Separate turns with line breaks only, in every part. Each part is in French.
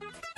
Ha ha!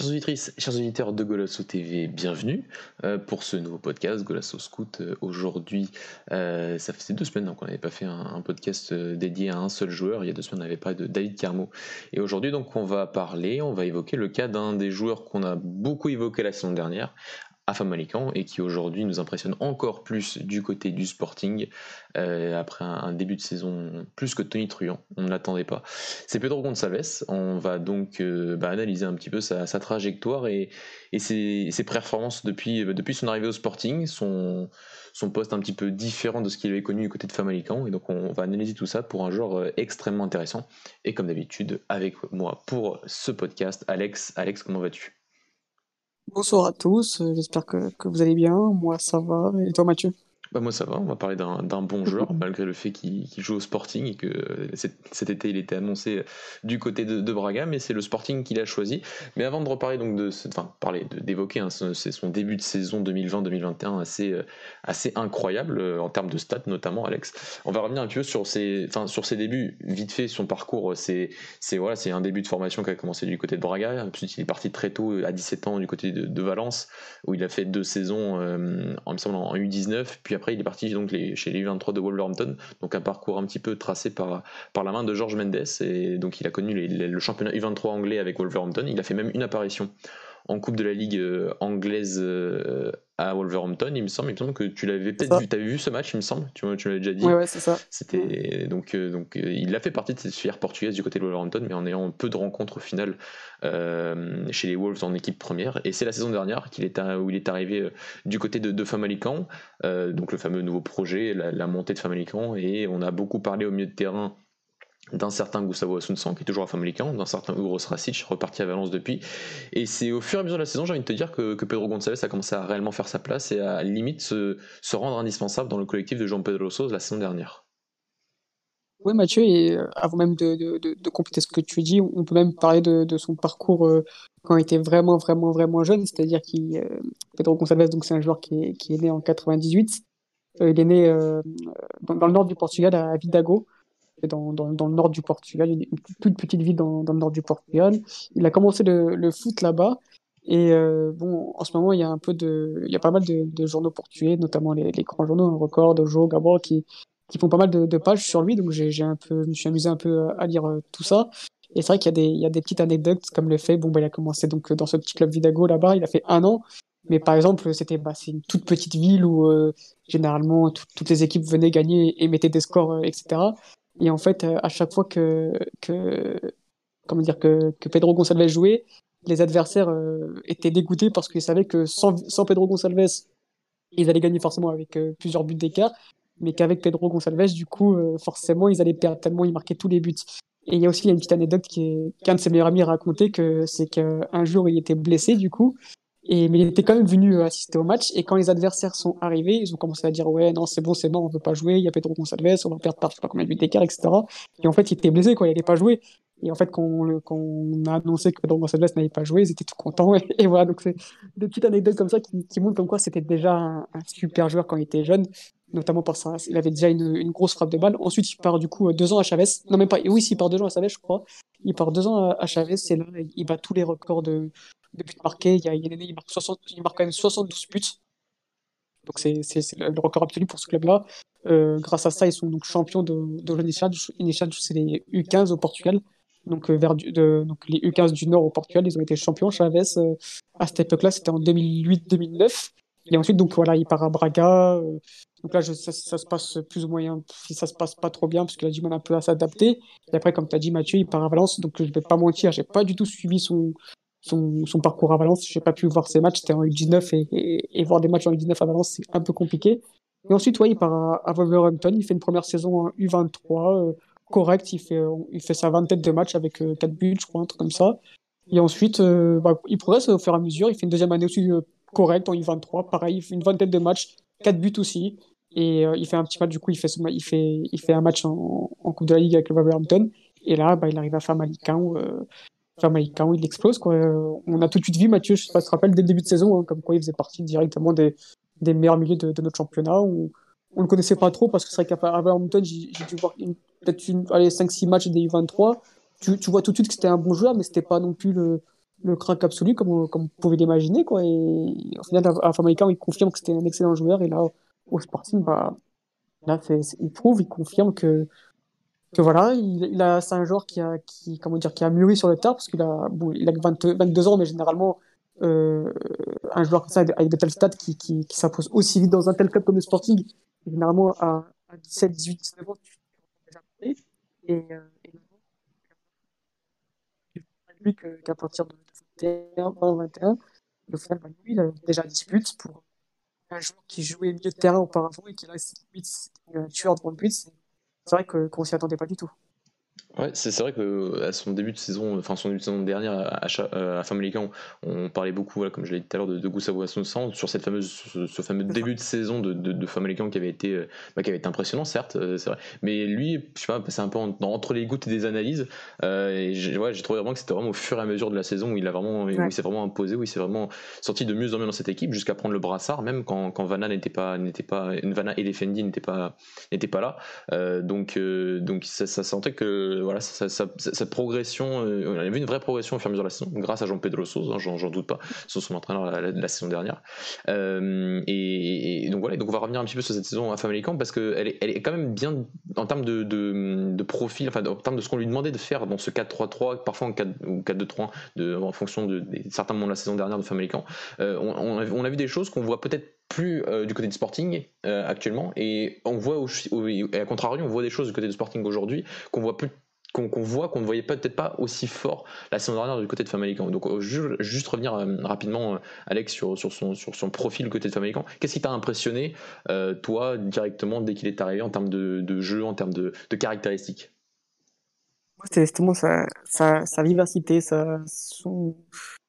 Chers auditrices, chers auditeurs de Golasso TV, bienvenue euh, pour ce nouveau podcast Golasso Scout. Euh, aujourd'hui, euh, ça faisait deux semaines donc on n'avait pas fait un, podcast dédié à un seul joueur. Il y a deux semaines, on n'avait pas de David Carmo. Et aujourd'hui, donc, on va parler, on va évoquer le cas d'un des joueurs qu'on a beaucoup évoqué la saison dernière, Afamalikan et qui aujourd'hui nous impressionne encore plus du côté du Sporting euh, après un, début de saison plus que Tony Truant, on ne l'attendait pas. C'est Pedro Gonçalves, on va donc euh, bah, analyser un petit peu sa, trajectoire et, ses, performances depuis, depuis son arrivée au Sporting, son, poste un petit peu différent de ce qu'il avait connu du côté de Famalican et donc on va analyser tout ça pour un genre euh, extrêmement intéressant. Et comme d'habitude avec moi pour ce podcast Alex. Alex, comment vas-tu?
Bonsoir à tous, euh, j'espère que, que vous allez bien. Moi, ça va. Et toi, Mathieu?
Bah moi ça va, on va parler d'un bon joueur malgré le fait qu'il joue au Sporting et que euh, cet, été il était annoncé euh, du côté de, Braga, mais c'est le Sporting qui l'a choisi. Mais avant de reparler donc de, enfin parler d'évoquer, hein, c'est son début de saison 2020-2021 assez euh, assez incroyable en termes de stats notamment Alex. On va revenir un peu sur ses, enfin sur ses débuts vite fait, son parcours, c'est c'est voilà c'est un début de formation qui a commencé du côté de Braga, ensuite il est parti très tôt à 17 ans du côté de, Valence où il a fait deux saisons en me semble en U19 puis après, il est parti donc chez les U23 de Wolverhampton, donc un parcours un petit peu tracé par, par la main de George Mendes. Et donc, il a connu le championnat U23 anglais avec Wolverhampton. Il a fait même une apparition en Coupe de la Ligue euh, anglaise euh, à Wolverhampton, il me semble, il me semble que tu l'avais peut-être vu, tu avais vu ce match, il me semble, tu, tu l'avais déjà dit.
Oui, ouais, c'est ça.
C'était donc euh, donc il a fait partie de cette sphère portugaise du côté de Wolverhampton, mais en ayant peu de rencontres au final chez les Wolves en équipe première. Et c'est la saison dernière qu'il est où il est arrivé du côté de, de Famalicão, donc le fameux nouveau projet, la, la montée de Famalicão, et on a beaucoup parlé au milieu de terrain d'un certain Gustavo Asunsan qui est toujours à Famalicão, d'un certain Ugros Rasic reparti à Valence depuis. Et c'est au fur et à mesure de la saison, j'ai envie de te dire que, Pedro Gonçalves a commencé à réellement faire sa place et à, limite se, rendre indispensable dans le collectif de Jean Pedro Sousa la saison dernière.
Oui, Mathieu, et euh, avant même de, compléter ce que tu dis, on peut même parler de, son parcours euh, quand il était vraiment, vraiment, vraiment jeune. C'est-à-dire que euh, Pedro Gonçalves, c'est un joueur qui est, né en 98. il est né dans, le nord du Portugal, à Vidago dans, le nord du Portugal, une, toute petite ville dans, le nord du Portugal. Il a commencé le, foot là-bas. Et euh, bon, en ce moment, il y a un peu de, il y a pas mal de, de journaux portugais, notamment les, grands journaux, Record, Dojo, Gabor, qui, font pas mal de, pages sur lui. Donc j'ai un peu, je me suis amusé un peu à lire euh, tout ça. Et c'est vrai qu'il y a des, y a des petites anecdotes comme le fait, bon, bah, il a commencé donc dans ce petit club Vidago là-bas, il a fait un an. Mais par exemple, c'était bah, une toute petite ville où euh, généralement toutes les équipes venaient gagner et mettaient des scores, euh, etc. Et en fait, euh, à chaque fois que, que, comment dire, que, que Pedro Gonçalves jouait, les adversaires euh, étaient dégoûtés parce qu'ils savaient que sans, sans, Pedro Gonçalves, ils allaient gagner forcément avec euh, plusieurs buts d'écart, mais qu'avec Pedro Gonçalves, du coup, forcément, ils allaient perdre tellement il marquait tous les buts. Et il y a aussi une petite anecdote qu'un de ses meilleurs amis a raconté, que c'est qu'un jour, il était blessé, du coup, et, mais il était quand même venu euh, assister au match. Et quand les adversaires sont arrivés, ils ont commencé à dire Ouais, non, c'est bon, c'est bon, on veut pas jouer. Il y a Pedro Gonçalves, on va perdre par je sais pas combien de buts d'écart, etc. Et en fait, il était blessé, quoi. Il n'allait pas jouer. Et en fait, quand on, a annoncé que Pedro Gonçalves n'allait pas jouer, ils étaient tout contents. Et, voilà, donc c'est des petites anecdotes comme ça qui, montrent comme quoi c'était déjà un, super joueur quand il était jeune, notamment par ça. Il avait déjà une, grosse frappe de balle. Ensuite, il part du coup deux ans à Chavez. Non, même pas. Oui, il part deux ans à Chavez, je crois. Il part deux ans à Chavez. C'est là, il bat tous les records de, de buts marqués. Il y a il marque, 60, il marque quand même 72 buts. Donc c'est le record absolu pour ce club-là. Euh, grâce à ça, ils sont donc champions de, de l'Unichad. c'est les U15 au Portugal. Donc, euh, vers de, donc les U15 du Nord au Portugal, ils ont été champions. Chavez, euh, à cette époque-là, c'était en 2008-2009. Et ensuite, donc voilà, il part à Braga. donc là, ça, ça, se passe plus ou moins, si ça se passe pas trop bien, parce qu'il a du mal un peu à s'adapter. Et après, comme tu as dit, Mathieu, il part à Valence. Donc je vais pas mentir, j'ai pas du tout suivi son, son, parcours à Valence. J'ai pas pu voir ses matchs, c'était en U19 et, voir des matchs en U19 à Valence, c'est un peu compliqué. Et ensuite, ouais, il part à, Wolverhampton, il fait une première saison en U23. Euh, correct. Il fait, il fait sa vingtaine de matchs avec 4 buts, je crois, un truc comme ça. Et ensuite, bah, il progresse au fur et à mesure. Il fait une deuxième année aussi correcte en U23. Pareil, il fait une vingtaine de matchs, 4 buts aussi. Et il fait un petit match, du coup, il fait, il fait, il fait un match en, Coupe de la Ligue avec le Wolverhampton. Et là, bah, il arrive à Famalicão, où, Famalicão où il explose. Quoi. On a tout de suite vu, Mathieu, je sais pas si tu te rappelles, dès le début de saison, hein, comme quoi il faisait partie directement des, meilleurs milieux de, notre championnat. On, on le connaissait pas trop parce que c'est vrai qu'à Wolverhampton, j'ai dû voir peut-être 5-6 matchs des U23. Tu, vois tout de suite que c'était un bon joueur, mais c'était pas non plus le, le crack absolu comme, comme on pouvait l'imaginer. Quoi. Et au final, à Famalicão, il confirme que c'était un excellent joueur. Et là, au Sporting, bah, là, il prouve, il confirme que, que voilà, il, a, c'est un joueur qui a, qui, comment dire, qui a mûri sur le tard parce qu'il a, bon, il a 22 ans, mais généralement, euh, un joueur comme ça, avec de tels stats qui, qui, qui s'impose aussi vite dans un tel club comme le Sporting, généralement à, 17, 18, 19 ans, tu déjà et, euh, et lui qu'à partir de 21, 21, au final, lui, il a déjà 10 buts pour un joueur qui jouait milieu de terrain auparavant et qui reste un tueur de buts. C'est vrai qu'on s'y attendait pas du tout.
Ouais, c'est vrai que à son début de saison, enfin son début de saison dernière à, à, à Famalicão, on, parlait beaucoup, comme je l'ai dit tout à l'heure, de, de Gustavo Assunção sur cette fameuse, ce, fameux début de saison de, de, de Famalicão qui avait été, euh, bah, qui avait été impressionnant, certes, euh, c'est vrai. Mais lui, je sais pas, c'est un peu entre les gouttes et des analyses. Euh, et j'ai ouais, trouvé vraiment que c'était vraiment au fur et à mesure de la saison où il a vraiment, où il s'est vraiment imposé, où il s'est vraiment sorti de mieux en mieux dans cette équipe, jusqu'à prendre le brassard, même quand, quand Vanna n'était pas, n'était pas, Vanna et Defendi n'étaient pas, n'étaient pas là. Euh, donc, donc ça, ça sentait que voilà, ça, ça cette progression, euh, on a vu une vraie progression au fur et à mesure de la saison, grâce à Jean-Pedro Souza, hein, j'en doute pas, sur son entraîneur la, saison dernière. Euh, et, donc voilà, donc on va revenir un petit peu sur cette saison à Family Camp parce qu'elle est, elle est quand même bien en termes de, de, profil, enfin en termes de ce qu'on lui demandait de faire dans ce 4-3-3, parfois en 4, ou 4-2-3, en fonction de, certains moments de la saison dernière de Family Camp. Euh, on, on, a, vu des choses qu'on voit peut-être plus du côté du Sporting actuellement et on voit et à contrario on voit des choses du côté du Sporting aujourd'hui qu'on voit plus qu'on voit qu'on ne voyait peut-être pas aussi fort la saison dernière du côté de Famalicão. Donc euh, juste revenir euh, rapidement, euh, Alex, sur, son, profil du côté de Famalicão. Qu'est-ce qui t'a impressionné, toi, directement, dès qu'il est arrivé, en termes de, jeu, en termes de, caractéristiques?
C'était justement sa, vivacité, sa,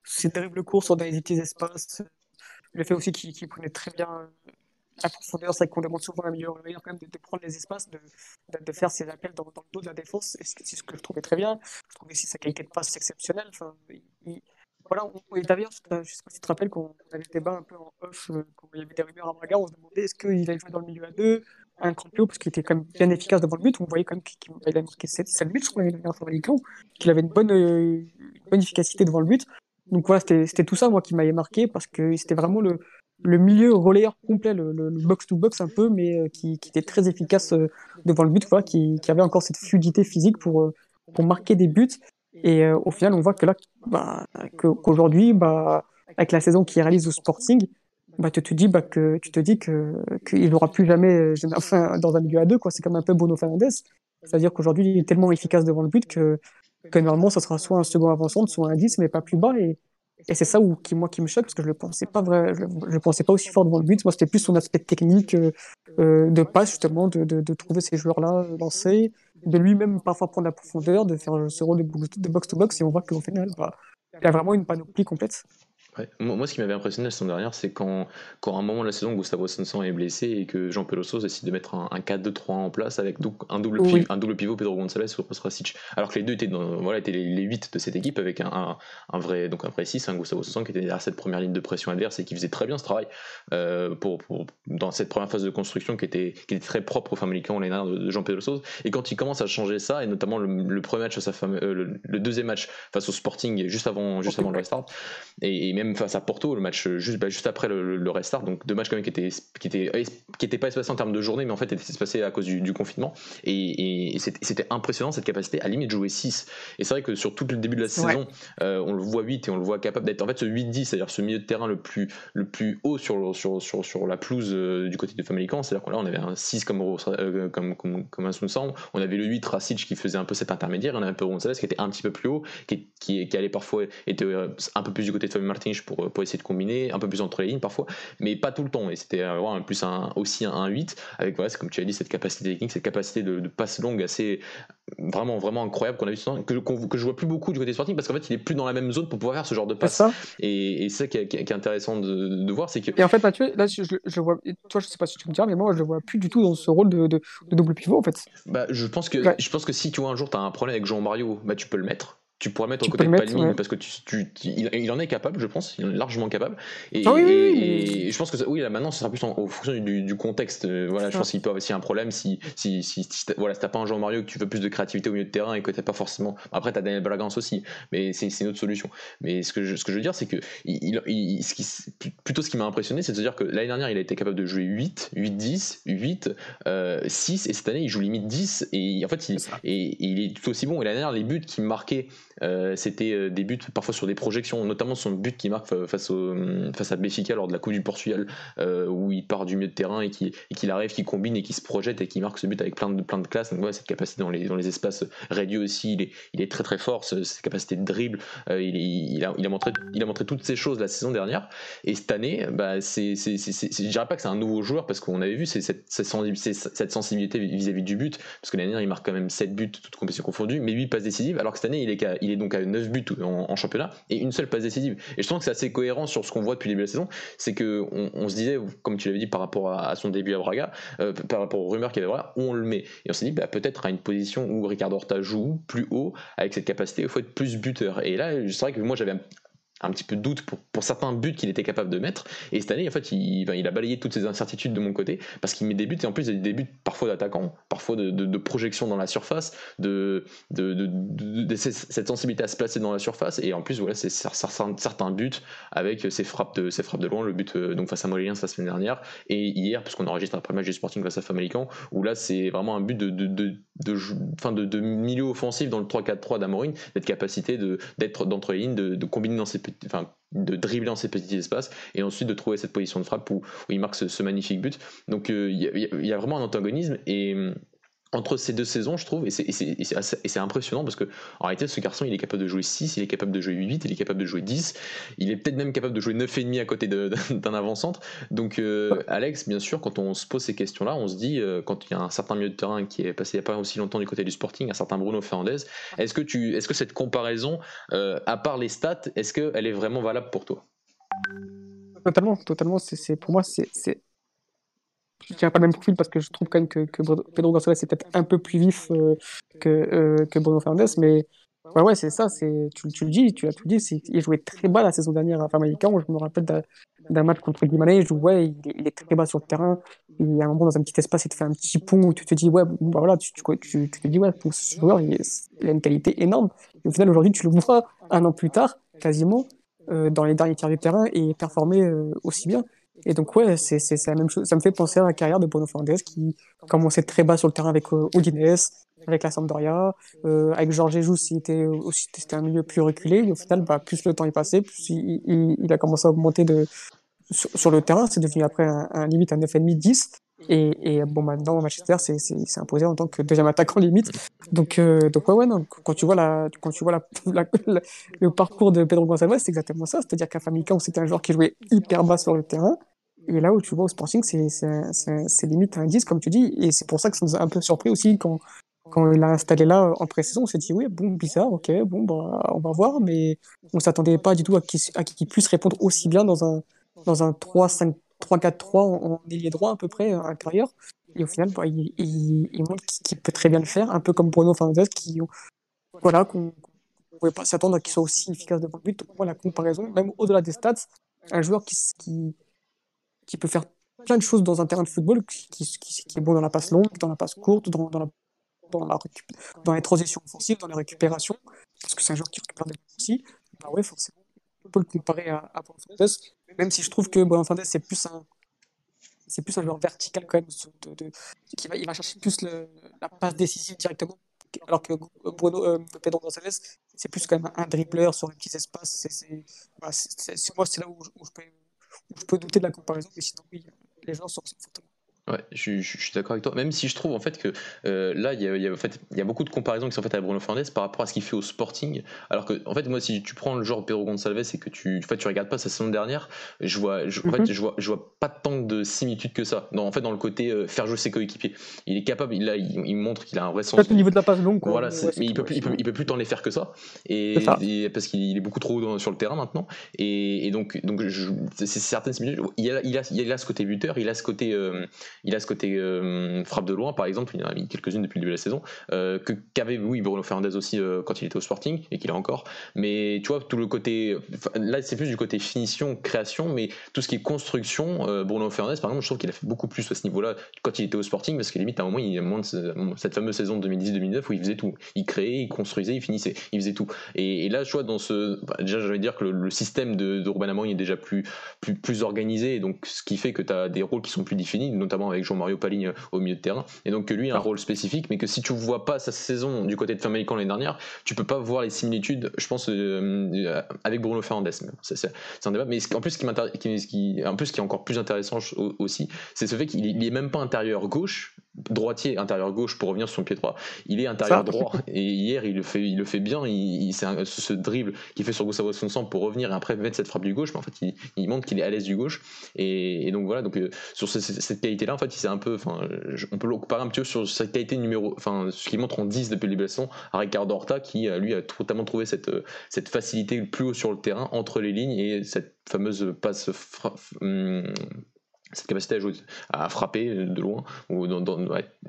ses terribles courses dans les petits espaces, le fait aussi qu'il prenait très bien la profondeur, c'est qu'on demande souvent à un quand même de, prendre les espaces, de, faire ses appels dans, le dos de la défense. C'est ce que je trouvais très bien. Je trouvais aussi sa qualité de passe exceptionnelle. Enfin, il, voilà, on, et d'ailleurs, je ne sais tu te rappelles qu'on avait débat un peu en off, euh, quand il y avait des rumeurs à Braga, on se demandait est-ce qu'il allait jouer dans le milieu à deux, un crampio, parce qu'il était quand même bien efficace devant le but. On voyait quand même qu'il avait marqué 7, 7 buts, je crois, l'année dernière qu'il avait une bonne, euh, une bonne efficacité devant le but. Donc voilà, c'était tout ça, moi, qui m'avait marqué, parce que c'était vraiment le, le milieu relayeur complet, le, box-to-box un peu, mais euh, qui, était très efficace euh, devant le but, quoi, qui, avait encore cette fluidité physique pour, euh, pour marquer des buts. Et au final, on voit que là, bah, qu'aujourd'hui, bah, avec la saison qu'il réalise au Sporting, bah, tu te dis bah, que tu te dis que qu'il n'aura plus jamais enfin, dans un milieu à deux quoi. C'est comme un peu Bruno Fernandes. C'est à dire qu'aujourd'hui il est tellement efficace devant le but que que normalement ça sera soit un second avançant soit un 10 mais pas plus bas et c'est ça où, qui, moi, qui me choque, parce que je le pensais pas vrai, je, le pensais pas aussi fort devant le but. Moi, c'était plus son aspect technique euh, euh, de passe, justement, de, de, de trouver ces joueurs-là euh, lancés, de lui-même parfois prendre la profondeur, de faire ce rôle de box-to-box, et on voit qu'au final, bah, il a vraiment une panoplie complète.
Moi, ce qui m'avait impressionné la saison dernière, c'est quand, quand à un moment de la saison, Gustavo Sanson est blessé et que Jean Peloso décide de mettre un, 4-2-3 en place avec un double, pivot, un double pivot Pedro González sur Rasic. Alors que les deux étaient, dans, voilà, étaient les, les 8 de cette équipe avec un, un, vrai, donc un vrai 6, un Gustavo Sanson qui était derrière cette première ligne de pression adverse et qui faisait très bien ce travail euh, pour, pour, dans cette première phase de construction qui était, qui était très propre au Famalicão l'année dernière de, Jean Peloso. Et quand il commence à changer ça, et notamment le, premier match, sa femme, euh, le, deuxième match face au Sporting juste avant, juste avant le restart, et, et même face à Porto, match juste, bah, juste après le, restart, donc deux matchs quand même qui étaient, qui étaient, qui étaient pas espacés en termes de journée, mais en fait étaient espacés à cause du, confinement. Et, c'était impressionnant cette capacité à limite de jouer 6. Et c'est vrai que sur tout le début de la saison, euh, on le voit 8 et on le voit capable d'être en fait ce 8-10, c'est-à-dire ce milieu de terrain le plus, le plus haut sur, sur, sur, sur la pelouse euh, du côté de Famalicão. C'est-à-dire qu'on on avait un 6 comme, euh, comme, comme, comme un Sunsan, on avait le 8 Rasic qui faisait un peu cet intermédiaire, on avait un peu Gonzalez qui était un petit peu plus haut, qui, qui, qui allait parfois était un peu plus du côté de Fabio Pour, pour essayer de combiner, un peu plus entre les lignes parfois, mais pas tout le temps. Et c'était vraiment plus un, aussi un 8 avec voilà, comme tu as dit, cette capacité technique, cette capacité de, passe longue assez vraiment, vraiment incroyable qu'on a vu que, que, je vois plus beaucoup du côté Sporting parce qu'en fait, il est plus dans la même zone pour pouvoir faire ce genre de passe. Et, et c'est ça qui est, intéressant de, de voir, c'est que.
Et en fait, Mathieu, là, je, je, vois, toi, je sais pas si tu me diras, mais moi, je le vois plus du tout dans ce rôle de, de, double pivot, en fait.
Bah, je pense que, je pense que si tu vois un jour, tu as un problème avec Jean Mario, bah, tu peux le mettre tu pourrais mettre au côté de Palmy parce que tu, il, en est capable, je pense, il est largement capable. Et, ah et, je pense que ça, oui, là maintenant, ce sera plus en, fonction du, contexte. Euh, voilà, je pense qu'il peut avoir aussi un problème si, si, si, si voilà, t'as pas un Jean Mario que tu veux plus de créativité au milieu de terrain et que t'as pas forcément. Après, t'as Daniel Balagans aussi, mais c'est une autre solution. Mais ce que je, ce que je veux dire, c'est que il, ce qui, plutôt ce qui m'a impressionné, c'est de se dire que l'année dernière, il a été capable de jouer 8, 8, 10, 8, 6, et cette année, il joue limite 10, et en fait, il, et, il est tout aussi bon. Et l'année dernière, les buts qui marquaient euh, c'était euh, des buts parfois sur des projections, notamment son but qui marque face, au, face à Béfica lors de la Coupe du Portugal, euh, où il part du milieu de terrain et qu'il arrive, qui combine et qui se projette et qui marque ce but avec plein de, plein de classe. Donc, ouais, cette capacité dans les, dans les espaces réduits aussi, il est, il est très très fort. Cette capacité de dribble, il, il, a, il, a montré, il a montré toutes ces choses la saison dernière. Et cette année, bah, c'est, je dirais pas que c'est un nouveau joueur parce qu'on avait vu cette, cette, sensibilité vis-à-vis du but, parce que l'année dernière, il marque quand même 7 buts, toutes compétitions confondues, mais 8 passes décisives, alors que cette année, il est, il est donc à 9 buts en, championnat et une seule passe décisive. Et je pense que c'est assez cohérent sur ce qu'on voit depuis le début de la saison. C'est que on, se disait, comme tu l'avais dit par rapport à, son début à Braga, euh, par rapport aux rumeurs qu'il y avait Braga, on le met. Et on s'est dit, bah, peut-être à une position où Ricardo Horta joue plus haut, avec cette capacité, il faut être plus buteur. Et là, c'est vrai que moi j'avais un petit peu de doute pour, pour certains buts qu'il était capable de mettre. Et cette année, en fait, il, il a balayé toutes ces incertitudes de mon côté parce qu'il met des buts et en plus, il a des buts parfois d'attaquants, parfois de, de, projection dans la surface, de, de, cette sensibilité à se placer dans la surface. Et en plus, voilà, c'est certains buts avec ses frappes de, ses frappes de loin, le but euh, donc face à Molien la semaine dernière et hier, puisqu'on enregistre après le match du Sporting face à Famalicão, où là, c'est vraiment un but de, de, milieu offensif dans le 3-4-3 d'Amorin, cette capacité d'être d'entre les lignes, de, combiner dans de dribbler dans ces petits espaces et ensuite de trouver cette position de frappe où, il marque ce, magnifique but. Donc euh, il y, a vraiment un antagonisme et entre ces deux saisons, je trouve, et c'est impressionnant parce que en réalité, ce garçon, il est capable de jouer 6, il est capable de jouer 8, il est capable de jouer 10, il est peut-être même capable de jouer 9,5 à côté d'un avant-centre. Donc, euh, Alex, bien sûr, quand on se pose ces questions-là, on se dit, euh, quand il y a un certain milieu de terrain qui est passé il n'y a pas aussi longtemps du côté du Sporting, un certain Bruno Fernandez, est-ce que, tu, est -ce que cette comparaison, euh, à part les stats, est-ce qu'elle est vraiment valable pour toi?
Totalement, totalement. c'est pour moi, c'est je dirais pas le même profil parce que je trouve quand même que, Pedro Gonçalves est peut-être un peu plus vif euh, que, euh, que Bruno Fernandes, mais ouais, ouais c'est ça, c'est, tu, le dis, tu l'as tout dit, il jouait très bas la saison dernière à Famalicão, je me rappelle d'un match contre Guimarães, il jouait, il, est très bas sur le terrain, il y a un moment dans un petit espace, il te fait un petit pont où tu te dis, ouais, bah voilà, tu, te dis, ouais, ce joueur, il, a une qualité énorme, et au final, aujourd'hui, tu le vois un an plus tard, quasiment, euh, dans les derniers tiers du terrain et performer aussi bien. Et donc, ouais, c'est la même chose. Ça me fait penser à la carrière de Bruno Fernandes qui commençait très bas sur le terrain avec euh, avec la Sampdoria. Euh, avec Georges Jesus, c'était aussi c'était un milieu plus reculé. Au final, bah, plus le temps est passé, plus il, il, il a commencé à augmenter de, sur, le terrain. C'est devenu après un, un limite un 9,5, 10. Et, et, bon, maintenant, Manchester c'est imposé en tant que deuxième attaquant limite. Donc, euh, donc ouais, ouais, non. Quand tu vois, la, quand tu vois la, le parcours de Pedro Gonçalves, c'est exactement ça. C'est-à-dire qu'à Famicom, c'était un joueur qui jouait hyper bas sur le terrain. Et là où tu vois au Sporting, c'est limite un 10, comme tu dis. Et c'est pour ça que ça nous a un peu surpris aussi quand, quand il a installé là en pré-saison. On s'est dit, oui, bon, bizarre, ok, bon, bah, on va voir. Mais on s'attendait pas du tout à qu'il puisse répondre aussi bien dans un, dans un 3-5 3-4-3 en, ailier droit à peu près à l'intérieur. Et au final, bah, il, montre qu'il peut très bien le faire, un peu comme Bruno Fernandes, qui, voilà, qu'on ne pouvait pas s'attendre à qu'il soit aussi efficace devant le but. Donc, la comparaison, même au-delà des stats, un joueur qui, qui peut faire plein de choses dans un terrain de football, qui, est bon dans la passe longue, dans la passe courte, dans, les transitions offensives, dans les récupérations, parce que c'est un joueur qui récupère des aussi, bah ouais, forcément, on peut le comparer à, à Bruno même si je trouve que Bruno Fernandes, c'est plus un c'est plus un joueur vertical quand même, qui va, chercher plus la passe décisive directement, alors que Bruno, euh, Pedro Gonçalves, c'est plus quand même un dribbleur sur les petits espaces. C'est, moi, c'est là où, je peux, où je peux douter de la comparaison, mais sinon, oui, les gens sont fortement.
Ouais, je, suis d'accord avec toi. Même si je trouve en fait que euh, là, il y a, en fait, y a beaucoup de comparaisons qui sont faites à Bruno Fernandes par rapport à ce qu'il fait au Sporting. Alors que, en fait, moi, si tu prends le genre Pedro Gonçalves et que tu, en fait, tu regardes pas sa saison dernière, je vois, je, en fait, mhm. je vois, je vois pas tant de similitudes que ça. Non, en fait, dans le côté euh, faire jouer ses coéquipiers, il est capable. Il, là, il, montre qu'il a un vrai sens.
au niveau de la passe longue.
Voilà, mais il peut, plus, il peut, il peut, plus tant les faire que ça. Et, parce qu'il est beaucoup trop sur le terrain maintenant. Et, donc, donc, c'est certaines similitudes. Il a, il a, il a ce côté buteur, il a ce côté, euh, il a ce côté euh, frappe de loin, par exemple, il en a mis quelques-unes depuis le début de la saison, euh, que qu'avait oui Bruno Fernandez aussi euh, quand il était au Sporting et qu'il a encore. Mais tu vois tout le côté, là c'est plus du côté finition, création, mais tout ce qui est construction, Bruno Fernandez par exemple, je trouve qu'il a fait beaucoup plus à ce niveau-là quand il était au Sporting, parce que limite à un moment il a moins de cette fameuse saison 2010-2009 où il faisait tout, il créait, il construisait, il finissait, il faisait tout. Et, là je vois dans ce, bah, déjà j'allais dire que le, système de, de Amorim est déjà plus, plus, plus organisé, donc ce qui fait que tu as des rôles qui sont plus définis, notamment avec Jean-Mario Paligne au milieu de terrain. Et donc que lui a un rôle spécifique, mais que si tu vois pas sa saison du côté de Famalicão l'année dernière, tu peux pas voir les similitudes, je pense, euh, avec Bruno Fernandes. C'est un débat. Mais en plus, ce qui, qui, un peu ce qui est encore plus intéressant aussi, c'est ce fait qu'il est même pas intérieur gauche, droitier intérieur gauche pour revenir sur son pied droit. Il est intérieur droit et hier il le fait, il le fait bien. Il, c'est ce dribble qu'il fait sur Gustavo Sonsan pour revenir et après mettre cette frappe du gauche. Mais en fait, il, montre qu'il est à l'aise du gauche. Et, donc voilà. Donc euh, sur cette qualité-là, en fait, il s'est un peu. Enfin, on peut le comparer un petit peu sur cette qualité numéro. Enfin, ce qu'il montre en 10 depuis le saison à Ricardo Horta qui euh, lui a totalement trouvé cette euh, cette facilité plus haut sur le terrain entre les lignes et cette fameuse passe hum, cette capacité à, jouer, à frapper de loin, ou dans, dans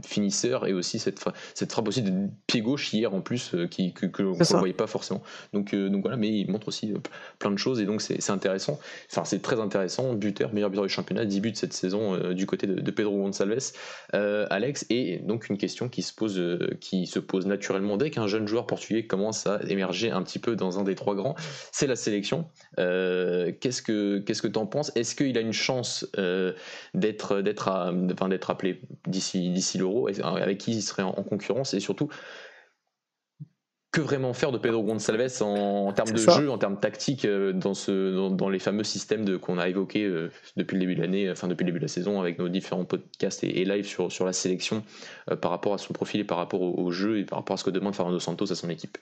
finisseur, et aussi cette, cette frappe aussi de pied gauche hier en plus, euh, qui, que, que ne voyait pas forcément. Donc, euh, donc voilà, mais il montre aussi euh, plein de choses, et donc c'est intéressant. Enfin, c'est très intéressant. Buteur, meilleur buteur du championnat, 10 buts cette saison du côté de, Pedro Gonçalves, Alex, et donc une question qui se pose, qui se pose naturellement dès qu'un jeune joueur portugais commence à émerger un petit peu dans un des trois grands, c'est la sélection. Qu'est-ce que qu'est-ce que tu en penses? Est-ce qu'il a une chance d'être d'être enfin, d'être appelé d'ici d'ici l'Euro, avec qui il serait en, concurrence et surtout que vraiment faire de Pedro Gonçalves en, en termes de jeu, en termes tactiques euh, dans, ce, dans, les fameux systèmes qu'on a évoqués euh, depuis le début de l'année, enfin depuis le début de la saison, avec nos différents podcasts et, live sur, sur la sélection euh, par rapport à son profil et par rapport au, jeu et par rapport à ce que demande Fernando Santos à son équipe.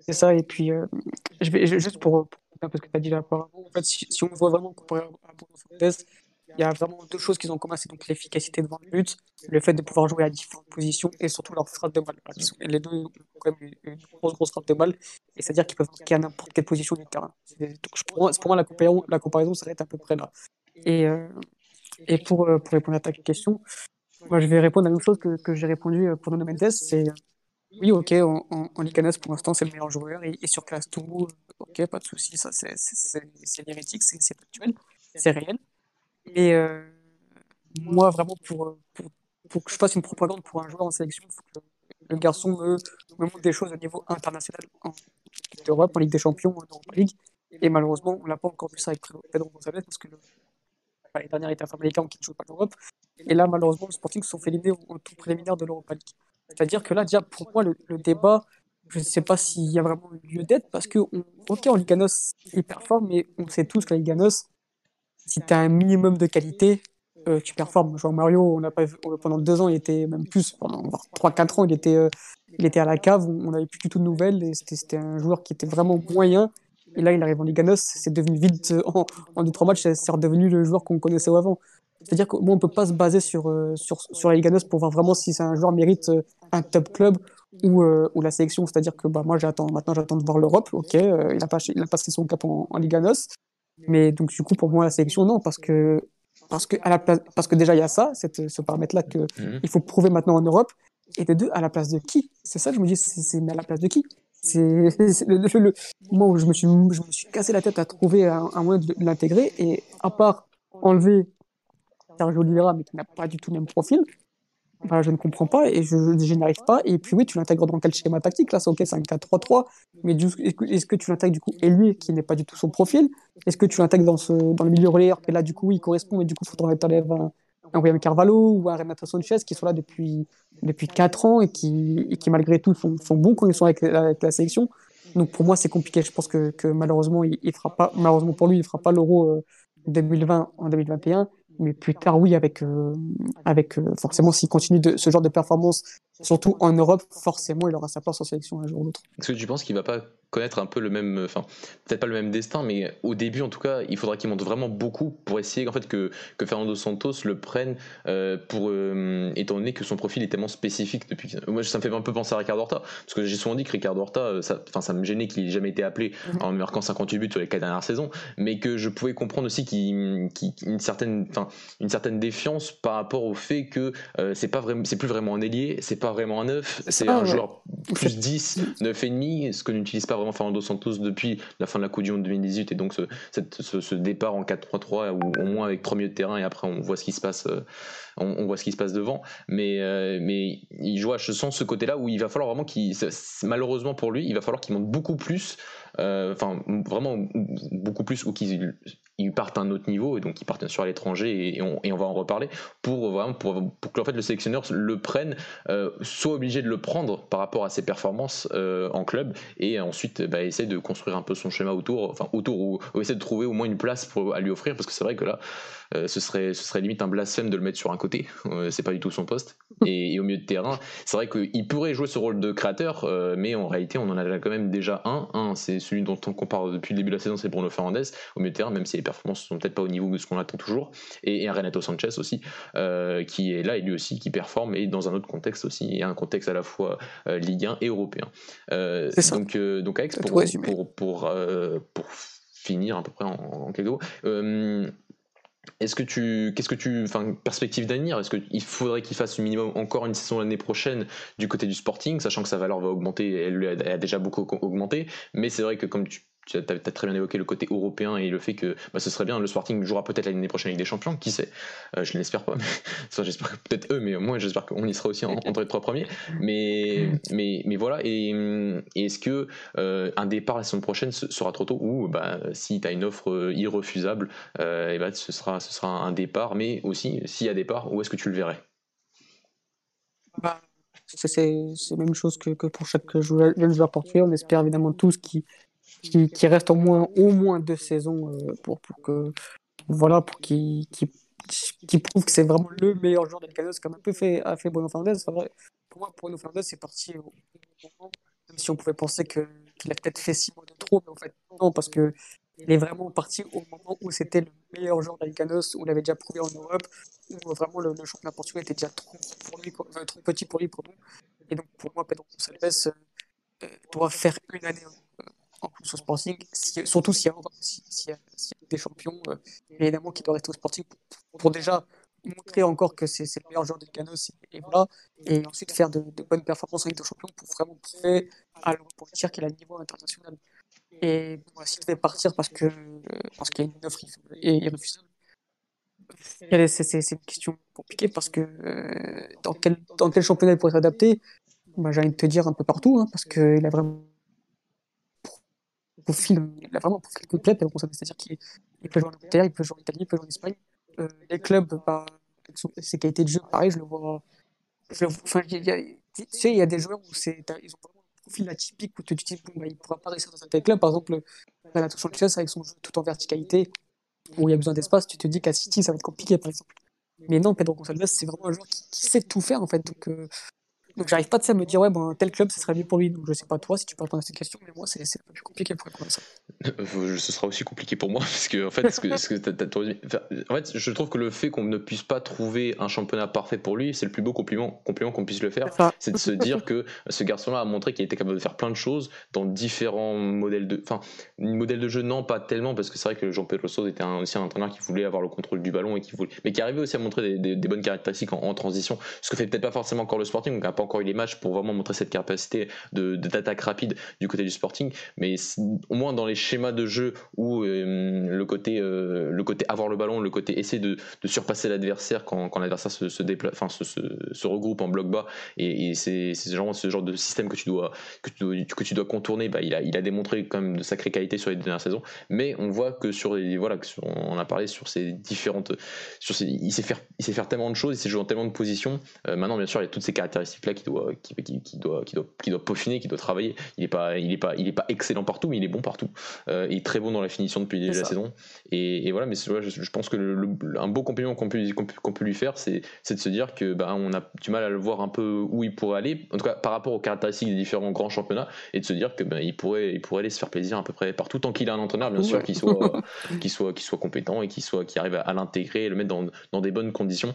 C'est ça, et puis je vais juste pour, parce que tu as dit là auparavant, en fait, si, on voit vraiment comparé à Bruno Fernandes, il y a vraiment deux choses qu'ils ont en commun, c'est donc l'efficacité devant le but, le fait de pouvoir jouer à différentes positions et surtout leur frappe de balle. les deux ont quand même une grosse, grosse frappe de balle, et c'est-à-dire qu'ils peuvent marquer à n'importe quelle position du terrain. pour, moi, la comparaison, la s'arrête à peu près là. Et, euh, et pour, euh, pour répondre à ta question, moi, je vais répondre à la même chose que, que j'ai répondu euh, pour Nuno Mendes, c'est oui, ok, en, en, en pour l'instant, c'est le meilleur joueur, et, et sur classe tout, ok, pas de souci, ça c'est hérétique, c'est actuel, c'est réel. Mais euh, moi, vraiment, pour, que je fasse une propagande pour un joueur en sélection, il faut que le garçon me, montre des choses au niveau international, en Ligue en Ligue des Champions, en Europa League. Et malheureusement, on n'a pas encore vu ça avec Pedro González parce que le, les dernières étaient américains qui ne jouent pas l'Europe. Et là, malheureusement, le Sporting se sont fait éliminer au, tour préliminaire de l'Europa League. C'est-à-dire que là, déjà, pour moi, le débat, je ne sais pas s'il y a vraiment lieu d'être parce que, on, ok, en Liganos, il performe, mais on sait tous que la Liganos, si tu as un minimum de qualité, euh, tu performes. Jean Mario, on a pas pendant deux ans, il était même plus, pendant 3-4 ans, il était, euh, il était à la cave, on n'avait plus du tout de nouvelles, et c'était un joueur qui était vraiment moyen. Et là, il arrive en Liganos, c'est devenu vite, euh, en, en 2-3 matchs, c'est redevenu le joueur qu'on connaissait avant. C'est-à-dire qu'on ne peut pas se baser sur, sur, sur la Liganos pour voir vraiment si c'est un joueur mérite un top club ou, ou la sélection. C'est-à-dire que bah, moi, j'attends, maintenant, j'attends de voir l'Europe. Ok, il n'a pas, il a passé son cap en, en Liganos. Mais donc, du coup, pour moi, la sélection, non, parce que, parce que, à la place, parce que déjà, il y a ça, cette, ce paramètre-là qu'il mhm. il faut prouver maintenant en Europe. Et de deux, à la place de qui? C'est ça, je me dis, c'est à la place de qui? C'est le, le, moment où je me, suis, je me suis cassé la tête à trouver un, un moyen de l'intégrer. Et à part enlever Sergio Oliveira, mais qui n'a pas du tout le même profil, bah, je ne comprends pas et je, je n'y arrive pas. Et puis oui, tu l'intègres dans quel schéma tactique Là, c'est ok, c'est un 4-3-3, mais est-ce que tu l'intègres du coup et lui qui n'est pas du tout son profil? Est-ce que tu l'intègres dans, ce, dans le milieu relayeur? Et là, du coup, il correspond, mais du coup, il faudra que un, un William Carvalho ou un Renato Sanchez qui sont là depuis, depuis 4 ans et qui, et qui malgré tout, font, font bons quand ils sont avec, avec la sélection. Donc pour moi, c'est compliqué. Je pense que, que malheureusement, il, il fera pas, malheureusement pour lui, il fera pas l'Euro 2020 euh, en 2021 mais plus tard, oui, avec, euh, avec euh, forcément, s'il continue de, ce genre de performance, surtout en Europe, forcément, il aura sa place en sélection un jour ou l'autre.
Est-ce que tu penses qu'il va pas connaître un peu le même, enfin, peut-être pas le même destin, mais au début, en tout cas, il faudra qu'il monte vraiment beaucoup pour essayer, en fait, que, que Fernando Santos le prenne euh, pour, étant donné que son profil est tellement spécifique depuis. Moi, ça me fait un peu penser à Ricardo Horta, parce que j'ai souvent dit que Ricardo Horta, ça, ça me gênait qu'il n'ait jamais été appelé mhm. en marquant 58 buts sur les quatre dernières saisons, mais que je pouvais comprendre aussi qu'il, qu une certaine, une certaine défiance par rapport au fait que euh, c'est pas vraiment, c'est plus vraiment un ailier, c'est pas vraiment un neuf, c'est un joueur plus 10, 9,5, ce que n'utilise pas vraiment Fernando Santos depuis la fin de la Coupe du Monde 2018 et donc ce, ce, départ en 4-3-3 ou au moins avec milieux de terrain et après on voit ce qui se passe, euh, on, voit ce qui se passe devant. Mais, euh, mais il joue, je sens ce côté-là où il va falloir vraiment qu'il, malheureusement pour lui, il va falloir qu'il monte beaucoup plus euh, enfin vraiment beaucoup plus, ou qu'ils ils partent à un autre niveau, et donc ils partent sur l'étranger, et, on, et on va en reparler, pour vraiment pour, pour que en fait, le sélectionneur le prenne, euh, soit obligé de le prendre par rapport à ses performances euh, en club, et ensuite bah, essayer de construire un peu son schéma autour, enfin autour, ou, essayer de trouver au moins une place pour, à lui offrir, parce que c'est vrai que là, ce, serait, ce serait limite un blasphème de le mettre sur un côté, c'est pas du tout son poste, et, au milieu de terrain, c'est vrai qu'il pourrait jouer ce rôle de créateur, mais en réalité, on en a quand même déjà un, un c'est celui dont on compare depuis le début de la saison, c'est Bruno Fernandez au milieu de terrain, même si performances sont peut-être pas au niveau de ce qu'on attend toujours. Et, un Renato Sanchez aussi, euh, qui est là et lui aussi qui performe, et dans un autre contexte aussi, et un contexte à la fois euh, Ligue 1 et européen. Euh, donc, donc Alex, pour, pour, pour, pour, finir à peu près en, quelques mots, est-ce que tu, qu'est-ce que tu, enfin, perspective d'avenir, est-ce qu'il faudrait qu'il fasse minimum encore une saison l'année prochaine du côté du Sporting, sachant que sa valeur va augmenter, elle a déjà beaucoup augmenté, mais c'est vrai que comme tu tu as, très bien évoqué le côté européen et le fait que bah, ce serait bien, le Sporting jouera peut-être l'année prochaine avec des champions, qui sait euh, Je l'espère pas, j'espère que peut-être eux, mais moi j'espère qu'on y sera aussi entre les trois premiers. Mais, mais, mais voilà, et, est-ce que euh, un départ la saison prochaine sera trop tôt ou bah, si tu as une offre euh, irrefusable, et bah, ce, sera, ce sera un départ, mais aussi s'il y a départ, où est-ce que tu le verrais?
Bah, c'est la même chose que, que pour chaque joueur, joueur portugais. On espère évidemment tous qui qui, reste au moins, au moins deux saisons euh, pour, pour que voilà pour qu'il qui prouve que c'est vraiment le meilleur joueur d'Alcanos comme un peu fait a fait Bruno Fernandez vrai, pour moi Bruno Fernandez c'est parti au moment même si on pouvait penser qu'il a peut-être fait six mois de trop mais en fait non parce que il est vraiment parti au moment où c'était le meilleur joueur d'Alcanos où il avait déjà prouvé en Europe où vraiment le, championnat portugais était déjà trop, petit pour lui et donc pour moi Pedro Gonçalves euh, doit faire une année en plus au Sporting, surtout s'il y, a des champions, euh, évidemment, qui doivent rester au Sporting pour, déjà montrer encore que c'est le meilleur joueur de Canos et, voilà, et ensuite faire de, bonnes performances en Ligue des Champions pour vraiment prouver à l'Europe qu'il a le niveau international. Et bon, s'il devait partir parce que parce qu'il y a une offre irréfusable, c'est une question compliquée parce que euh, dans, quel, dans quel championnat il pourrait s'adapter? Bah, J'ai envie de te dire un peu partout, hein, parce qu'il a vraiment profil, il a vraiment un profil complet, c'est-à-dire qu'il peut jouer en Angleterre, il peut jouer en Italie, il peut jouer en Espagne. Les clubs, bah, ses qualités de jeu, pareil, je le vois. enfin, il y a, tu sais, il y a des joueurs où ils ont vraiment un profil atypique où tu dis, bon, bah, il ne pourra pas réussir dans un tel club. Par exemple, Renato Sanchez, avec son jeu tout en verticalité, où il y a besoin d'espace, tu te dis qu'à City, ça va être compliqué, par exemple. Mais non, Pedro Gonçalves, c'est vraiment un joueur qui, sait tout faire, en fait. Euh, donc j'arrive pas de ça à me dire, ouais, bon, tel club, ce serait mieux pour lui. Donc je sais pas toi si tu peux répondre à cette question, mais moi, c'est un peu plus compliqué pour à ça.
Ce sera aussi compliqué pour moi, parce que en fait, ce que, ce que en fait je trouve que le fait qu'on ne puisse pas trouver un championnat parfait pour lui, c'est le plus beau compliment compliment qu'on puisse le faire. C'est de se dire que ce garçon-là a montré qu'il était capable de faire plein de choses dans différents modèles de. Enfin, modèle de jeu, non, pas tellement, parce que c'est vrai que Jean-Pedro Sousa était aussi un entraîneur qui voulait avoir le contrôle du ballon et qui voulait. Mais qui arrivait aussi à montrer des, bonnes caractéristiques en, transition, ce que fait peut-être pas forcément encore le sporting, donc pas encore eu les matchs pour vraiment montrer cette capacité de, d'attaque rapide du côté du Sporting. Mais au moins dans les schémas de jeu où euh, le, côté, euh, le côté avoir le ballon, le côté essayer de, de surpasser l'adversaire quand, quand l'adversaire se, se, enfin, se, se, regroupe en bloc bas, et, c'est, c'est genre, ce genre de système que tu dois, que tu que tu dois contourner, bah, il, a, il a démontré quand même de sacrées qualités sur les dernières saisons. Mais on voit que sur les. Voilà, on a parlé sur ces différentes. Sur ces, il, sait faire, il sait faire tellement de choses, il sait jouer en tellement de positions. Euh, maintenant, bien sûr, il y a toutes ces caractéristiques-là qui doit, qui, qui, doit, qui, doit, qui doit peaufiner, qui doit travailler. Il n'est pas, il est pas, il est pas excellent partout, mais il est bon partout. Euh, il est très bon dans la finition depuis le début de la saison. Et, voilà, mais je, pense que le, un beau compliment qu'on peut, qu'on peut, lui faire, c'est de se dire que bah, on a du mal à le voir un peu où il pourrait aller, en tout cas par rapport aux caractéristiques des différents grands championnats, et de se dire que bah, il pourrait, il pourrait aller se faire plaisir à peu près partout tant qu'il a un entraîneur, bien sûr, qui soit, qui soit, qui soit compétent et qui soit, qui arrive à, l'intégrer et le mettre dans, dans des bonnes conditions.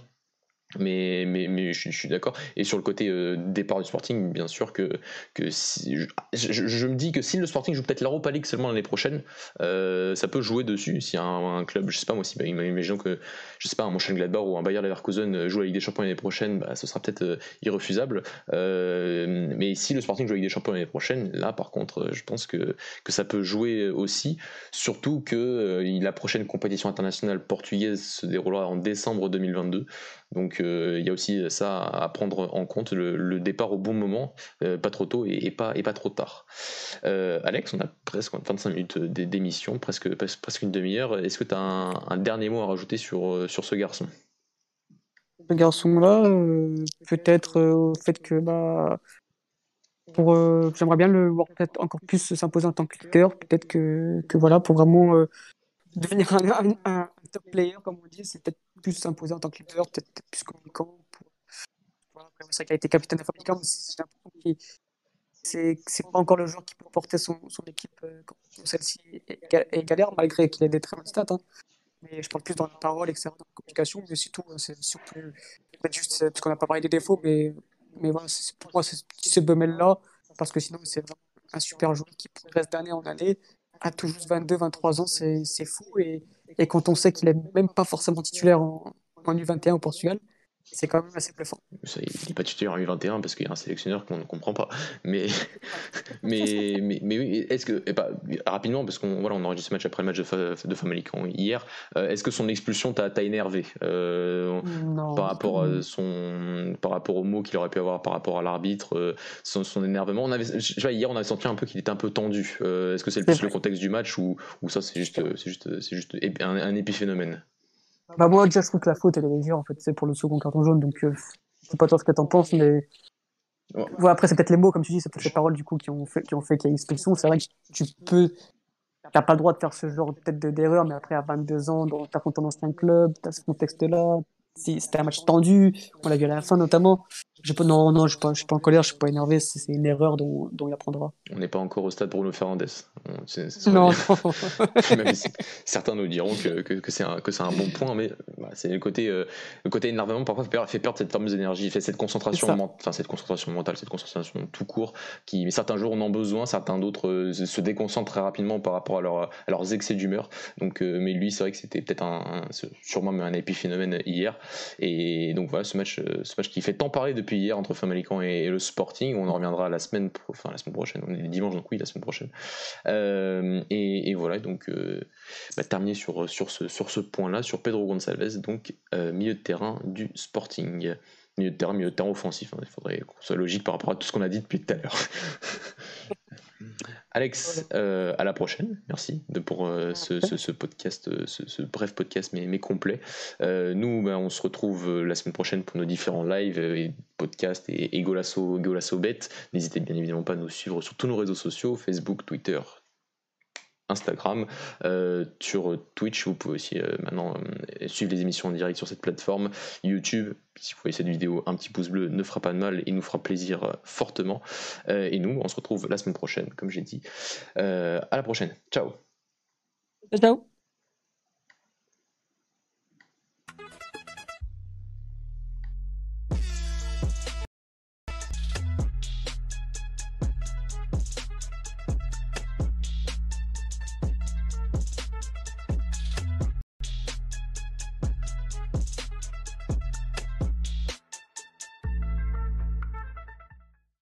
Mais, mais, mais je, suis d'accord. Et sur le côté euh, départ du Sporting, bien sûr que, que si, je, me dis que si le Sporting joue peut-être l'Europa League seulement l'année prochaine, euh, ça peut jouer dessus. Si un, club, je sais pas moi, si bah, imaginons que je sais pas un Mönchengladbach ou un Bayer Leverkusen joue la Ligue des Champions l'année prochaine, bah, ce sera peut-être euh, irrefusable. mais si le Sporting joue la Ligue des Champions l'année prochaine, là par contre, je pense que, que ça peut jouer aussi. Surtout que la prochaine compétition internationale portugaise se déroulera en décembre 2022. Donc euh, il y a aussi ça à prendre en compte, le, départ au bon moment, euh, pas trop tôt et, pas, et pas trop tard. Euh, Alex, on a presque 25 minutes d'émission, presque, presque une demi-heure. Est-ce que tu as un, dernier mot à rajouter sur, sur ce garçon?
Ce garçon-là, peut-être au fait que bah, pour j'aimerais bien le voir peut-être encore plus s'imposer en tant que leader, peut-être que, que voilà, pour vraiment devenir un, top player, comme on dit, c'est peut-être plus s'imposer en tant que leader, peut-être plus communicant. Pour... Voilà, c'est vrai qu'il a été capitaine de fabricant, mais l'impression qu'il c'est pas encore le joueur qui peut porter son, son équipe euh, celle-ci est, galère, malgré qu'il ait des très bonnes stats. Hein. Mais je parle plus dans la parole, etc., dans la communication, mais surtout, euh, c'est surtout juste parce qu'on n'a pas parlé des défauts, mais, mais voilà, pour moi, c'est ce Bemel-là, parce que sinon, c'est un super joueur qui progresse d'année en année à tout juste 22, 23 ans, c'est fou. Et, et, quand on sait qu'il n'est même pas forcément titulaire en, en U21 au Portugal, c'est quand même assez bluffant.
il n'est pas titulaire en U21 parce qu'il y a un sélectionneur qu'on ne comprend pas. Mais, mais, mais, mais, oui, est-ce que, et pas, rapidement, parce qu'on voilà, on enregistre ce match après le match de, de Famalicão hier, euh, est-ce que son expulsion t'a énervé euh, par, rapport à son, par rapport aux mots qu'il aurait pu avoir par rapport à l'arbitre, euh, son, son, énervement? On avait, Hier, on avait senti un peu qu'il était un peu tendu. est-ce que c'est plus le contexte du match ou, ou ça, c'est juste, c'est juste, c'est juste un, un épiphénomène?
Bah moi déjà je trouve que la faute elle est légère en fait c'est pour le second carton jaune donc euh, je sais pas toi ce que t'en penses mais ouais. après c'est peut-être les mots comme tu dis c'est peut-être les paroles du coup qui ont fait qui ont fait qu'il y a expulsion c'est vrai que tu peux t'as pas le droit de faire ce genre peut-être d'erreur mais après à 22 ans t'as ton ancien club t'as ce contexte là c'était un match tendu on l'a vu à la fin notamment je pas, non, non, je ne suis, pas en colère, je ne suis pas énervé, c'est une erreur dont, dont, il apprendra.
On n'est pas encore au stade Bruno Fernandez. Non, certains nous diront que, que, que c'est un, un, bon point, mais bah, c'est le côté, euh, le côté énervement parfois fait perdre cette fameuse énergie, fait cette concentration, enfin, cette concentration mentale, cette concentration tout court, qui, mais certains jours en ont besoin, certains d'autres euh, se déconcentrent très rapidement par rapport à, leur, à leurs excès d'humeur. Donc, euh, mais lui, c'est vrai que c'était peut-être un, sûrement un épiphénomène hier. Et donc voilà, ce match, ce match qui fait tant parler depuis hier entre Famalicão et, le Sporting. On en reviendra la semaine, enfin, la semaine prochaine. On est dimanche, donc oui, la semaine prochaine. Euh, et, voilà, donc euh, bah, terminer sur, sur ce, sur ce point-là, sur Pedro Gonçalves, donc euh, milieu de terrain du Sporting. Milieu de terrain, milieu de terrain offensif. Hein. Il faudrait qu'on soit logique par rapport à tout ce qu'on a dit depuis tout à l'heure. Alex, euh, à la prochaine. Merci de, pour euh, ce, podcast, ce, bref podcast mais, mais complet. nous, ben, on se retrouve la semaine prochaine pour nos différents lives et podcasts et, Golasso, Golasso. N'hésitez bien évidemment pas à nous suivre sur tous nos réseaux sociaux Facebook, Twitter, Instagram, euh, sur Twitch, vous pouvez aussi euh, maintenant euh, suivre les émissions en direct sur cette plateforme, YouTube, si vous voyez cette vidéo, un petit pouce bleu ne fera pas de mal et nous fera plaisir fortement. et nous, on se retrouve la semaine prochaine, comme j'ai dit. à la prochaine, ciao.
Ciao.